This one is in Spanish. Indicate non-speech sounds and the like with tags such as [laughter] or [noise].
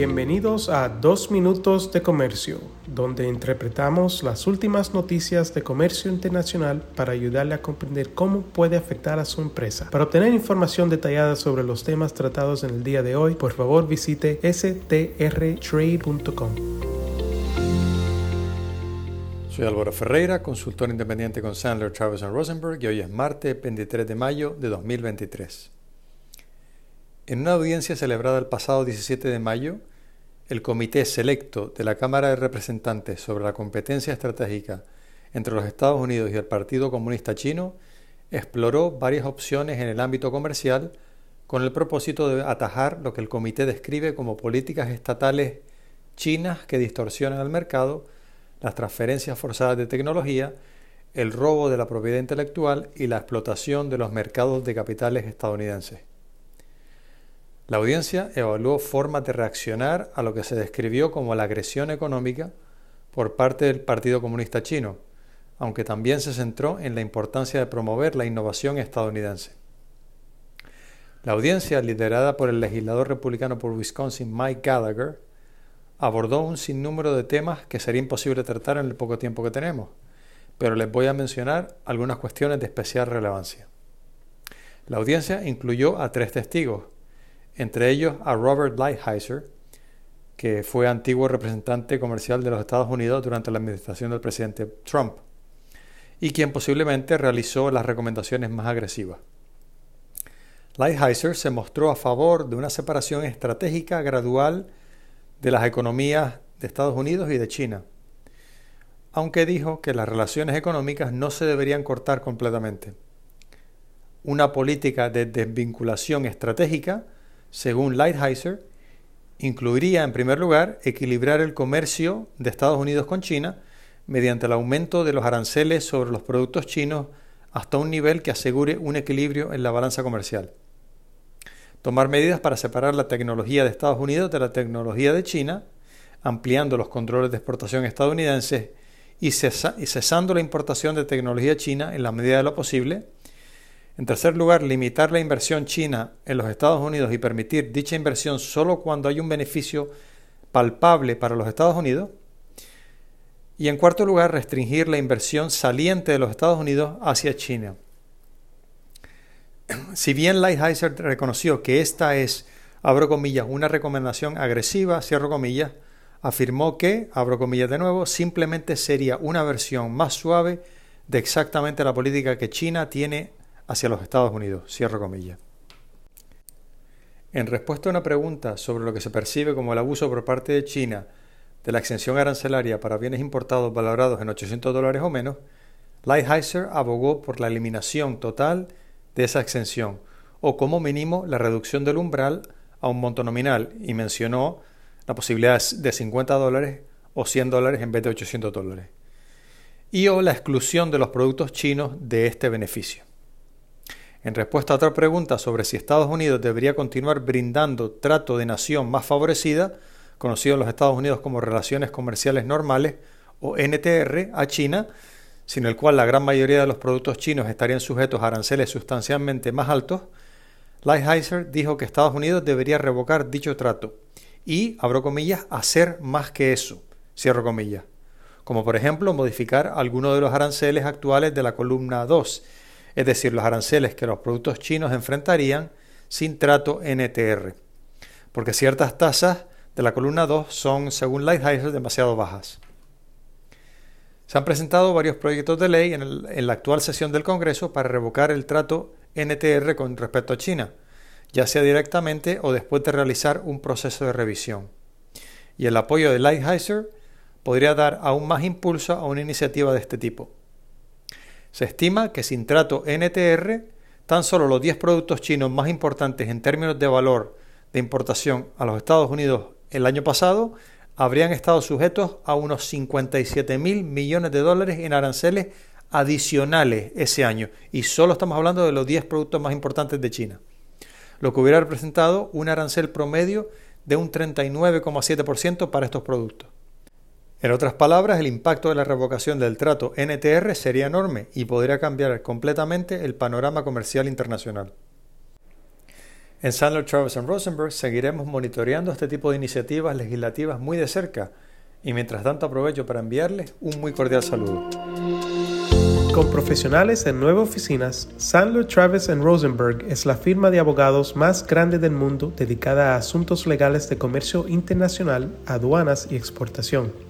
Bienvenidos a Dos Minutos de Comercio, donde interpretamos las últimas noticias de comercio internacional para ayudarle a comprender cómo puede afectar a su empresa. Para obtener información detallada sobre los temas tratados en el día de hoy, por favor visite strtrade.com. Soy Álvaro Ferreira, consultor independiente con Sandler, Travis Rosenberg y hoy es martes 23 de mayo de 2023. En una audiencia celebrada el pasado 17 de mayo, el Comité Selecto de la Cámara de Representantes sobre la competencia estratégica entre los Estados Unidos y el Partido Comunista Chino exploró varias opciones en el ámbito comercial con el propósito de atajar lo que el comité describe como políticas estatales chinas que distorsionan el mercado, las transferencias forzadas de tecnología, el robo de la propiedad intelectual y la explotación de los mercados de capitales estadounidenses. La audiencia evaluó formas de reaccionar a lo que se describió como la agresión económica por parte del Partido Comunista Chino, aunque también se centró en la importancia de promover la innovación estadounidense. La audiencia, liderada por el legislador republicano por Wisconsin Mike Gallagher, abordó un sinnúmero de temas que sería imposible tratar en el poco tiempo que tenemos, pero les voy a mencionar algunas cuestiones de especial relevancia. La audiencia incluyó a tres testigos, entre ellos a Robert Lighthizer, que fue antiguo representante comercial de los Estados Unidos durante la administración del presidente Trump, y quien posiblemente realizó las recomendaciones más agresivas. Lighthizer se mostró a favor de una separación estratégica gradual de las economías de Estados Unidos y de China, aunque dijo que las relaciones económicas no se deberían cortar completamente. Una política de desvinculación estratégica según Lighthizer, incluiría en primer lugar equilibrar el comercio de Estados Unidos con China mediante el aumento de los aranceles sobre los productos chinos hasta un nivel que asegure un equilibrio en la balanza comercial. Tomar medidas para separar la tecnología de Estados Unidos de la tecnología de China, ampliando los controles de exportación estadounidenses y, cesando la importación de tecnología china en la medida de lo posible, en tercer lugar, limitar la inversión china en los Estados Unidos y permitir dicha inversión solo cuando hay un beneficio palpable para los Estados Unidos. Y en cuarto lugar, restringir la inversión saliente de los Estados Unidos hacia China. [clears throat] Si bien Lighthizer reconoció que esta es, abro comillas, una recomendación agresiva, cierro comillas, afirmó que, abro comillas de nuevo, simplemente sería una versión más suave de exactamente la política que China tiene hacia los Estados Unidos. Cierro comillas. En respuesta a una pregunta sobre lo que se percibe como el abuso por parte de China de la exención arancelaria para bienes importados valorados en 800 dólares o menos, Lighthizer abogó por la eliminación total de esa exención o como mínimo la reducción del umbral a un monto nominal y mencionó la posibilidad de 50 dólares o 100 dólares en vez de 800 dólares y o la exclusión de los productos chinos de este beneficio. En respuesta a otra pregunta sobre si Estados Unidos debería continuar brindando trato de nación más favorecida, conocido en los Estados Unidos como Relaciones Comerciales Normales, o NTR, a China, sin el cual la gran mayoría de los productos chinos estarían sujetos a aranceles sustancialmente más altos, Lighthizer dijo que Estados Unidos debería revocar dicho trato y, abro comillas, hacer más que eso, cierro comillas, como por ejemplo modificar algunos de los aranceles actuales de la columna 2 es decir, los aranceles que los productos chinos enfrentarían sin trato NTR, porque ciertas tasas de la columna 2 son, según Lighthizer, demasiado bajas. Se han presentado varios proyectos de ley en, la actual sesión del Congreso para revocar el trato NTR con respecto a China, ya sea directamente o después de realizar un proceso de revisión. Y el apoyo de Lighthizer podría dar aún más impulso a una iniciativa de este tipo. Se estima que sin trato NTR, tan solo los 10 productos chinos más importantes en términos de valor de importación a los Estados Unidos el año pasado habrían estado sujetos a unos 57 mil millones de dólares en aranceles adicionales ese año. Y solo estamos hablando de los 10 productos más importantes de China. Lo que hubiera representado un arancel promedio de un 39,7% para estos productos. En otras palabras, el impacto de la revocación del trato NTR sería enorme y podría cambiar completamente el panorama comercial internacional. En Sandler, Travis Rosenberg seguiremos monitoreando este tipo de iniciativas legislativas muy de cerca y mientras tanto aprovecho para enviarles un muy cordial saludo. Con profesionales en nueve oficinas, Sandler, Travis Rosenberg es la firma de abogados más grande del mundo dedicada a asuntos legales de comercio internacional, aduanas y exportación.